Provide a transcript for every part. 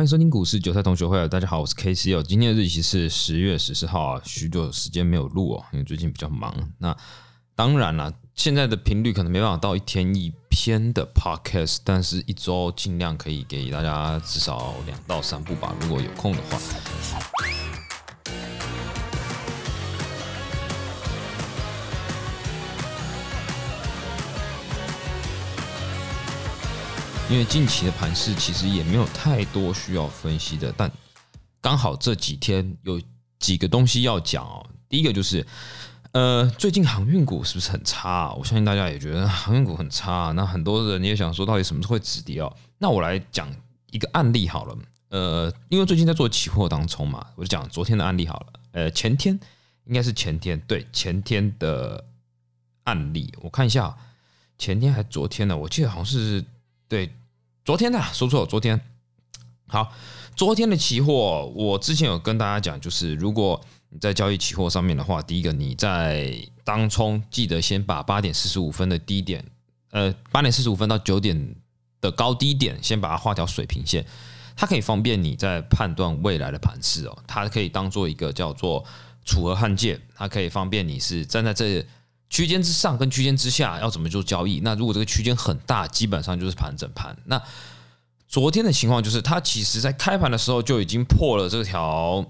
欢迎收听股市韭菜同学会，大家好，我是 K C 哦。今天的日期是十月十四号啊，许久时间没有录哦，因为最近比较忙。那当然了，现在的频率可能没办法到一天一篇的 Podcast，但是一周尽量可以给大家至少两到三部吧，如果有空的话。因为近期的盘势其实也没有太多需要分析的，但刚好这几天有几个东西要讲哦。第一个就是，呃，最近航运股是不是很差？我相信大家也觉得航运股很差。那很多人也想说，到底什么时候会止跌哦？那我来讲一个案例好了。呃，因为最近在做期货当中嘛，我就讲昨天的案例好了。呃，前天应该是前天，对，前天的案例，我看一下，前天还昨天呢？我记得好像是对。昨天的说错，昨天好，昨天的期货，我之前有跟大家讲，就是如果你在交易期货上面的话，第一个你在当冲，记得先把八点四十五分的低点，呃，八点四十五分到九点的高低点，先把它画条水平线，它可以方便你在判断未来的盘势哦，它可以当做一个叫做楚河汉界，它可以方便你是站在这。区间之上跟区间之下要怎么做交易？那如果这个区间很大，基本上就是盘整盘。那昨天的情况就是，它其实在开盘的时候就已经破了这条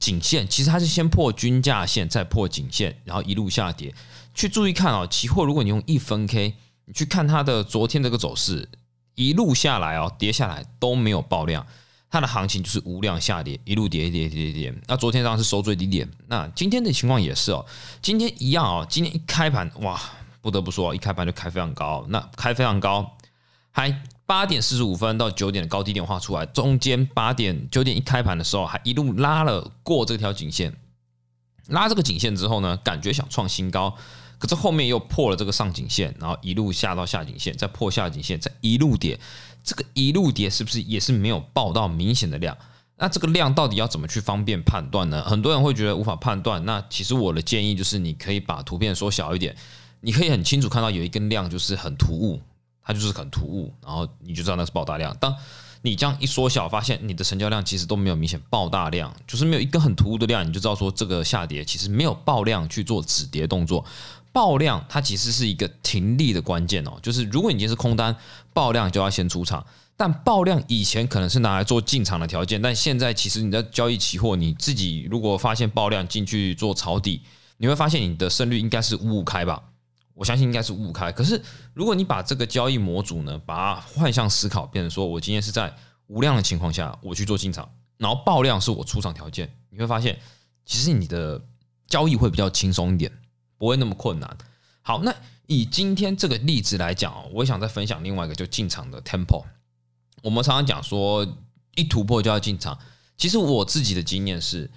颈线。其实它是先破均价线，再破颈线，然后一路下跌。去注意看哦，期货如果你用一分 K，你去看它的昨天这个走势，一路下来哦，跌下来都没有爆量。它的行情就是无量下跌，一路跌跌跌跌。那昨天当然是收最低点，那今天的情况也是哦。今天一样哦，今天一开盘哇，不得不说，一开盘就开非常高。那开非常高，还八点四十五分到九点的高低点画出来，中间八点九点一开盘的时候，还一路拉了过这条颈线，拉这个颈线之后呢，感觉想创新高，可是后面又破了这个上颈线，然后一路下到下颈线，再破下颈线，再一路跌。这个一路跌是不是也是没有报到明显的量？那这个量到底要怎么去方便判断呢？很多人会觉得无法判断。那其实我的建议就是，你可以把图片缩小一点，你可以很清楚看到有一根量就是很突兀，它就是很突兀，然后你就知道那是爆大量。当你这样一缩小，发现你的成交量其实都没有明显爆大量，就是没有一根很突兀的量，你就知道说这个下跌其实没有爆量去做止跌动作。爆量它其实是一个停利的关键哦，就是如果你已经是空单，爆量就要先出场。但爆量以前可能是拿来做进场的条件，但现在其实你在交易期货，你自己如果发现爆量进去做抄底，你会发现你的胜率应该是五五开吧？我相信应该是五五开。可是如果你把这个交易模组呢，把它换向思考，变成说我今天是在无量的情况下我去做进场，然后爆量是我出场条件，你会发现其实你的交易会比较轻松一点。不会那么困难。好，那以今天这个例子来讲哦，我想再分享另外一个就进场的 tempo。我们常常讲说，一突破就要进场。其实我自己的经验是，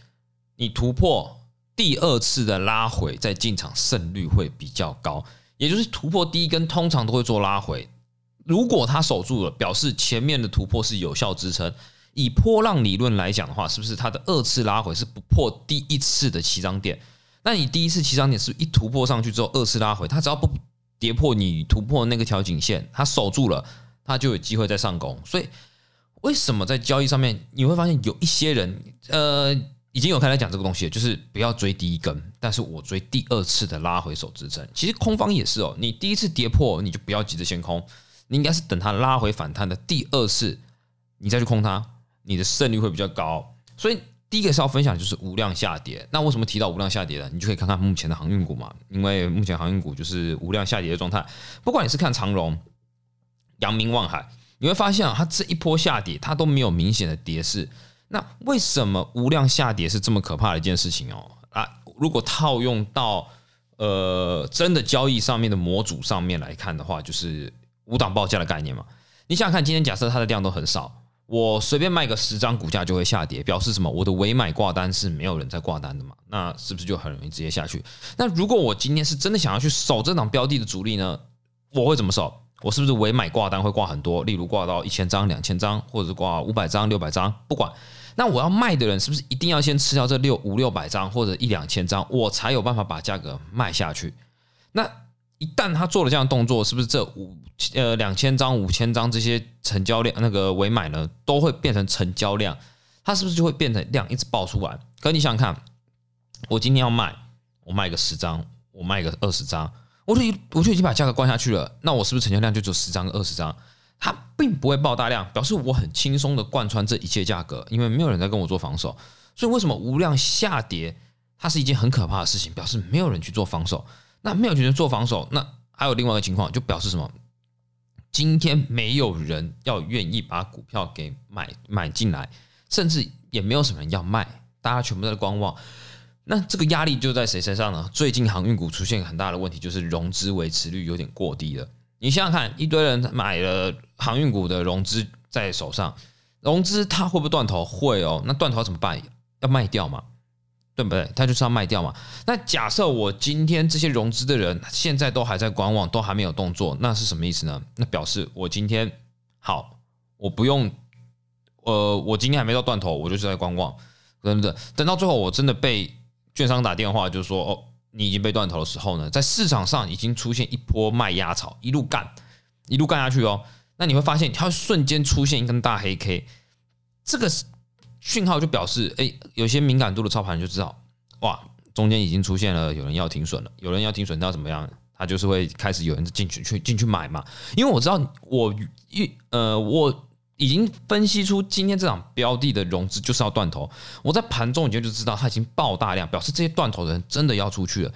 你突破第二次的拉回再进场胜率会比较高。也就是突破第一根通常都会做拉回，如果它守住了，表示前面的突破是有效支撑。以波浪理论来讲的话，是不是它的二次拉回是不破第一次的起涨点？那你第一次起涨点是一突破上去之后，二次拉回，它只要不跌破你突破那个条颈线，它守住了，它就有机会再上攻。所以为什么在交易上面你会发现有一些人，呃，已经有开始讲这个东西，就是不要追第一根，但是我追第二次的拉回手支撑。其实空方也是哦，你第一次跌破你就不要急着先空，你应该是等它拉回反弹的第二次，你再去空它，你的胜率会比较高。所以。第一个是要分享就是无量下跌，那为什么提到无量下跌呢？你就可以看看目前的航运股嘛，因为目前航运股就是无量下跌的状态。不管你是看长荣、阳明、望海，你会发现啊，它这一波下跌，它都没有明显的跌势。那为什么无量下跌是这么可怕的一件事情哦？啊，如果套用到呃真的交易上面的模组上面来看的话，就是五档报价的概念嘛。你想想看，今天假设它的量都很少。我随便卖个十张，股价就会下跌，表示什么？我的尾买挂单是没有人在挂单的嘛？那是不是就很容易直接下去？那如果我今天是真的想要去守这档标的的主力呢？我会怎么守？我是不是尾买挂单会挂很多？例如挂到一千张、两千张，或者挂五百张、六百张，不管。那我要卖的人是不是一定要先吃掉这六五六百张或者一两千张，我才有办法把价格卖下去？那一旦他做了这样的动作，是不是这五呃两千张、五千张这些成交量那个尾买呢，都会变成成交量？它是不是就会变成量一直爆出来？可你想想看，我今天要卖，我卖个十张，我卖个二十张，我就我就已经把价格关下去了，那我是不是成交量就只有十张跟、二十张？它并不会爆大量，表示我很轻松的贯穿这一切价格，因为没有人在跟我做防守。所以为什么无量下跌，它是一件很可怕的事情？表示没有人去做防守。那没有人做防守，那还有另外一个情况，就表示什么？今天没有人要愿意把股票给买买进来，甚至也没有什么人要卖，大家全部在观望。那这个压力就在谁身上呢？最近航运股出现很大的问题，就是融资维持率有点过低了。你想想看，一堆人买了航运股的融资在手上，融资它会不会断头？会哦。那断头怎么办？要卖掉嘛？对不对？他就是要卖掉嘛。那假设我今天这些融资的人现在都还在观望，都还没有动作，那是什么意思呢？那表示我今天好，我不用，呃，我今天还没到断头，我就是在观望，等等。等到最后我真的被券商打电话，就是说哦，你已经被断头的时候呢，在市场上已经出现一波卖压潮，一路干，一路干下去哦。那你会发现，它瞬间出现一根大黑 K，这个是。讯号就表示，哎，有些敏感度的操盘就知道，哇，中间已经出现了有人要停损了，有人要停损，那怎么样？他就是会开始有人进去去进去买嘛。因为我知道，我一呃，我已经分析出今天这场标的的融资就是要断头，我在盘中已经就知道它已经爆大量，表示这些断头的人真的要出去了，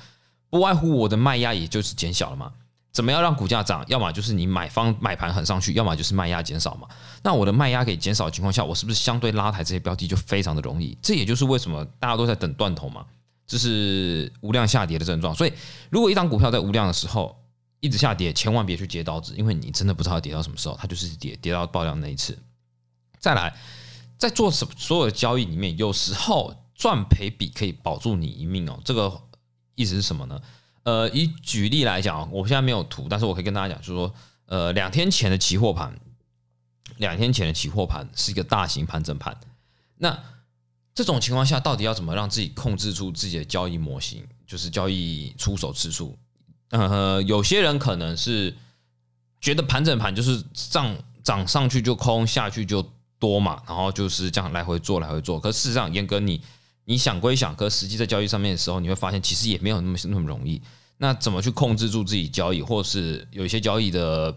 不外乎我的卖压也就是减小了嘛。怎么样让股价涨？要么就是你买方买盘很上去，要么就是卖压减少嘛。那我的卖压给减少的情况下，我是不是相对拉抬这些标的就非常的容易？这也就是为什么大家都在等断头嘛，这是无量下跌的症状。所以，如果一档股票在无量的时候一直下跌，千万别去接刀子，因为你真的不知道跌到什么时候，它就是跌跌到爆量那一次。再来，在做什所有的交易里面，有时候赚赔比可以保住你一命哦。这个意思是什么呢？呃，以举例来讲我现在没有图，但是我可以跟大家讲，就是说，呃，两天前的期货盘，两天前的期货盘是一个大型盘整盘。那这种情况下，到底要怎么让自己控制住自己的交易模型，就是交易出手次数？呃，有些人可能是觉得盘整盘就是涨涨上去就空，下去就多嘛，然后就是这样来回做来回做。可事实上，严格你。你想归想，可实际在交易上面的时候，你会发现其实也没有那么那么容易。那怎么去控制住自己交易，或是有一些交易的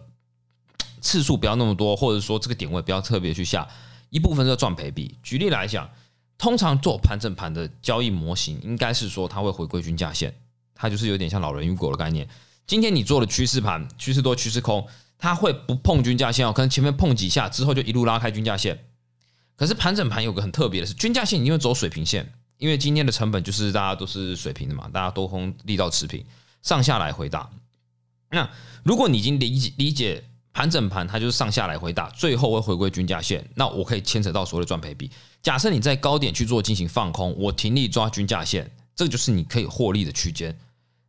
次数不要那么多，或者说这个点位不要特别去下，一部分是赚赔比。举例来讲，通常做盘整盘的交易模型，应该是说它会回归均价线，它就是有点像老人与狗的概念。今天你做了趋势盘，趋势多趋势空，它会不碰均价线哦，可能前面碰几下之后就一路拉开均价线。可是盘整盘有个很特别的是，均价线因为走水平线，因为今天的成本就是大家都是水平的嘛，大家多空力道持平，上下来回答。那如果你已经理解理解盘整盘，它就是上下来回答，最后会回归均价线，那我可以牵扯到所谓的赚赔比。假设你在高点去做进行放空，我停利抓均价线，这个就是你可以获利的区间。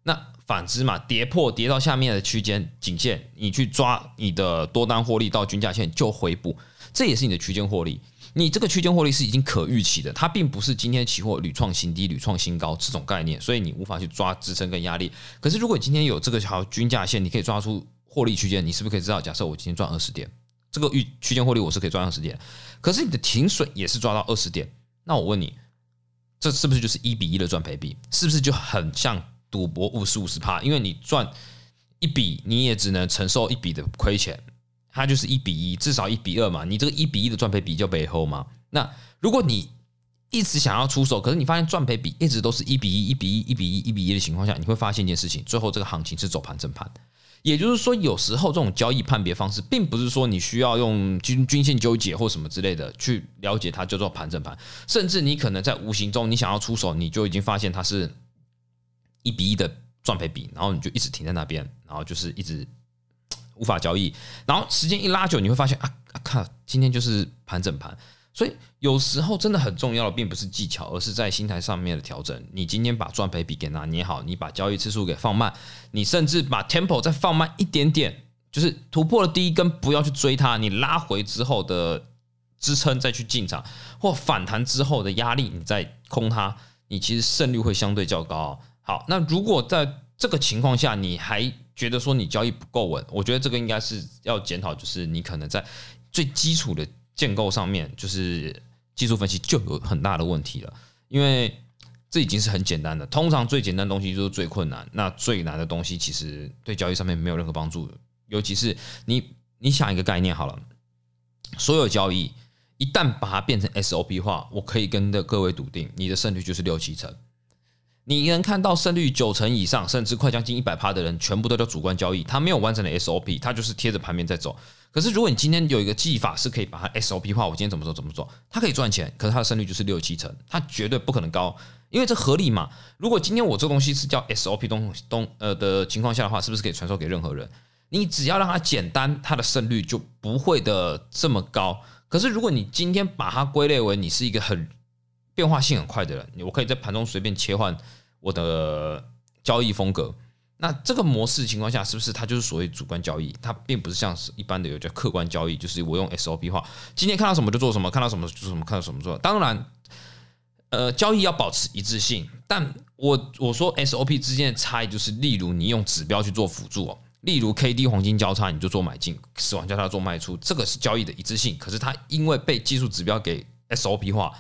那反之嘛，跌破跌到下面的区间颈线，你去抓你的多单获利到均价线就回补，这也是你的区间获利。你这个区间获利是已经可预期的，它并不是今天期货屡创新低、屡创新高这种概念，所以你无法去抓支撑跟压力。可是如果你今天有这个条均价线，你可以抓出获利区间，你是不是可以知道？假设我今天赚二十点，这个预区间获利我是可以赚二十点，可是你的停损也是抓到二十点，那我问你，这是不是就是一比一的赚赔比？是不是就很像赌博五十五十趴？因为你赚一笔，你也只能承受一笔的亏钱。它就是一比一，至少一比二嘛。你这个一比一的赚赔比就背后嘛。那如果你一直想要出手，可是你发现赚赔比一直都是一比一、一比一、一比一、一比一的情况下，你会发现一件事情：最后这个行情是走盘整盘。也就是说，有时候这种交易判别方式，并不是说你需要用均均线纠结或什么之类的去了解它叫做盘整盘，甚至你可能在无形中你想要出手，你就已经发现它是一比一的赚赔比，然后你就一直停在那边，然后就是一直。无法交易，然后时间一拉久，你会发现啊啊，靠，今天就是盘整盘。所以有时候真的很重要的，并不是技巧，而是在心态上面的调整。你今天把赚赔比给拿捏好，你把交易次数给放慢，你甚至把 tempo 再放慢一点点，就是突破了第一根，不要去追它，你拉回之后的支撑再去进场，或反弹之后的压力，你再空它，你其实胜率会相对较高。好，那如果在这个情况下，你还觉得说你交易不够稳，我觉得这个应该是要检讨，就是你可能在最基础的建构上面，就是技术分析就有很大的问题了。因为这已经是很简单的，通常最简单的东西就是最困难，那最难的东西其实对交易上面没有任何帮助。尤其是你，你想一个概念好了，所有交易一旦把它变成 SOP 化，我可以跟的各位笃定，你的胜率就是六七成。你能看到胜率九成以上，甚至快将近一百趴的人，全部都叫主观交易，他没有完成的 SOP，他就是贴着盘面在走。可是如果你今天有一个技法是可以把它 SOP 化，我今天怎么做怎么做，它可以赚钱，可是它的胜率就是六七成，它绝对不可能高，因为这合理嘛。如果今天我这东西是叫 SOP 东东呃的情况下的话，是不是可以传授给任何人？你只要让它简单，它的胜率就不会的这么高。可是如果你今天把它归类为你是一个很变化性很快的人，我可以在盘中随便切换我的交易风格。那这个模式情况下，是不是它就是所谓主观交易？它并不是像是一般的有叫客观交易，就是我用 SOP 化，今天看到什么就做什么，看到什么就什么，看到什么做。当然，呃，交易要保持一致性。但我我说 SOP 之间的差异，就是例如你用指标去做辅助，例如 K D 黄金交叉，你就做买进；死亡交叉做卖出，这个是交易的一致性。可是它因为被技术指标给 SOP 化。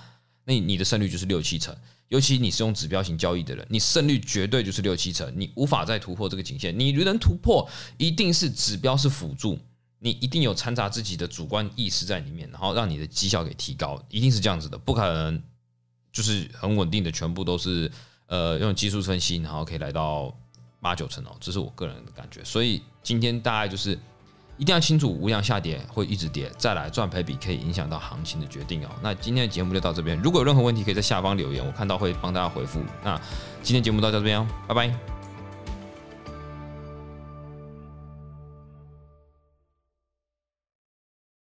那你的胜率就是六七成，尤其你是用指标型交易的人，你胜率绝对就是六七成，你无法再突破这个颈线。你能突破，一定是指标是辅助，你一定有掺杂自己的主观意识在里面，然后让你的绩效给提高，一定是这样子的，不可能就是很稳定的全部都是呃用技术分析，然后可以来到八九成哦，这是我个人的感觉。所以今天大概就是。一定要清楚，无量下跌会一直跌，再来赚赔比可以影响到行情的决定哦。那今天的节目就到这边，如果有任何问题，可以在下方留言，我看到会帮大家回复。那今天节目到这边哦，拜拜。